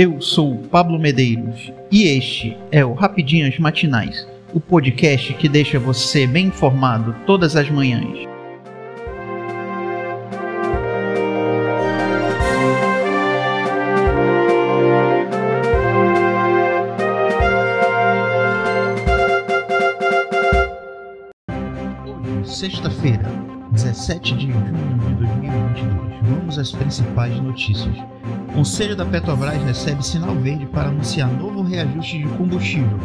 Eu sou Pablo Medeiros e este é o Rapidinhas Matinais, o podcast que deixa você bem informado todas as manhãs. Sexta-feira, 17 de junho de 2022. Vamos às principais notícias. Conselho da Petrobras recebe sinal verde para anunciar novo reajuste de combustível.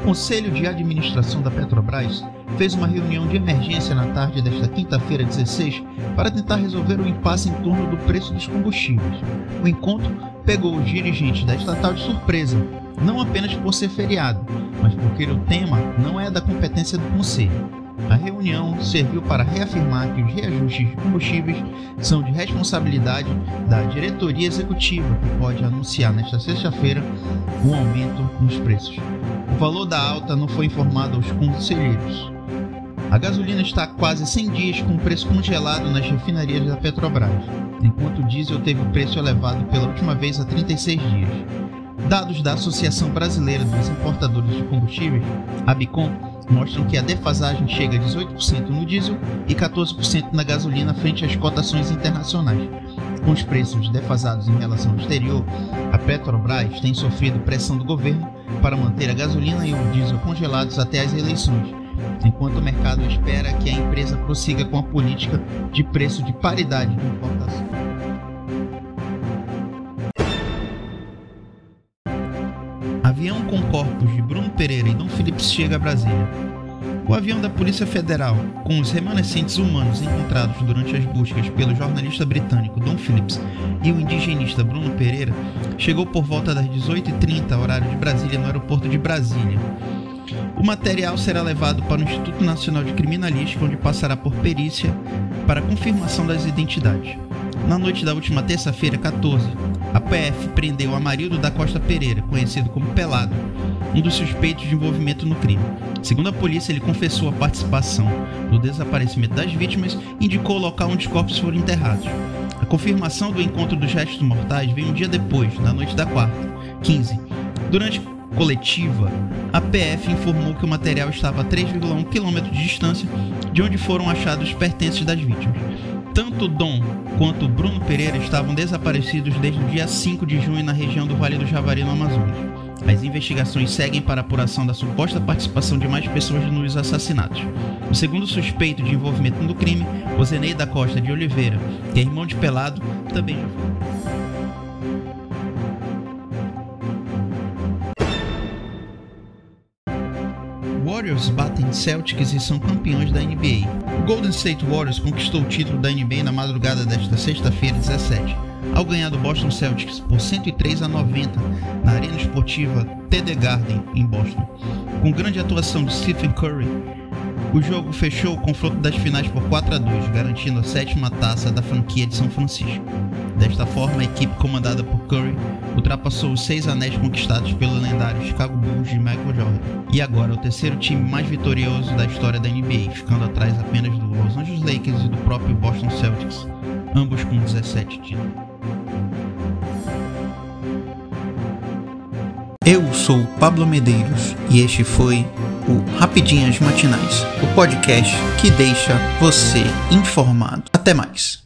O Conselho de Administração da Petrobras fez uma reunião de emergência na tarde desta quinta-feira, 16, para tentar resolver o impasse em torno do preço dos combustíveis. O encontro pegou os dirigentes da estatal de surpresa, não apenas por ser feriado, mas porque o tema não é da competência do Conselho. A reunião serviu para reafirmar que os reajustes de combustíveis são de responsabilidade da diretoria executiva, que pode anunciar nesta sexta-feira um aumento nos preços. O valor da alta não foi informado aos conselheiros. A gasolina está há quase 100 dias com preço congelado nas refinarias da Petrobras, enquanto o diesel teve o preço elevado pela última vez há 36 dias. Dados da Associação Brasileira dos Importadores de Combustíveis, ABICOM, mostram que a defasagem chega a 18% no diesel e 14% na gasolina frente às cotações internacionais. Com os preços defasados em relação ao exterior, a Petrobras tem sofrido pressão do governo para manter a gasolina e o diesel congelados até as eleições, enquanto o mercado espera que a empresa prossiga com a política de preço de paridade de importação. Avião com corpos de Bruno Pereira e Dom Phillips chega a Brasília. O avião da Polícia Federal, com os remanescentes humanos encontrados durante as buscas pelo jornalista britânico Dom Phillips e o indigenista Bruno Pereira, chegou por volta das 18h30, horário de Brasília, no aeroporto de Brasília. O material será levado para o Instituto Nacional de Criminalística, onde passará por perícia para confirmação das identidades. Na noite da última terça-feira, 14, a PF prendeu Amarildo da Costa Pereira, conhecido como Pelado, um dos suspeitos de envolvimento no crime. Segundo a polícia, ele confessou a participação no desaparecimento das vítimas e indicou o local onde os corpos foram enterrados. A confirmação do encontro dos restos mortais veio um dia depois, na noite da quarta, 15. Durante coletiva, a PF informou que o material estava a 3,1 km de distância de onde foram achados os pertences das vítimas. Tanto Dom quanto Bruno Pereira estavam desaparecidos desde o dia 5 de junho na região do Vale do Javari, no Amazonas. As investigações seguem para apuração da suposta participação de mais pessoas nos assassinatos. O segundo suspeito de envolvimento no crime, Ozenei da Costa de Oliveira, que é irmão de Pelado, também já foi. Warriors batem Celtics e são campeões da NBA. O Golden State Warriors conquistou o título da NBA na madrugada desta sexta-feira, 17, ao ganhar do Boston Celtics por 103 a 90 na Arena Esportiva TD Garden em Boston. Com grande atuação de Stephen Curry, o jogo fechou o confronto das finais por 4 a 2, garantindo a sétima taça da franquia de São Francisco. Desta forma, a equipe comandada por Curry ultrapassou os seis anéis conquistados pelo lendário Chicago Bulls de Michael Jordan, e agora é o terceiro time mais vitorioso da história da NBA, ficando atrás apenas do Los Angeles Lakers e do próprio Boston Celtics, ambos com 17 títulos. Eu sou Pablo Medeiros e este foi o Rapidinhas Matinais, o podcast que deixa você informado. Até mais.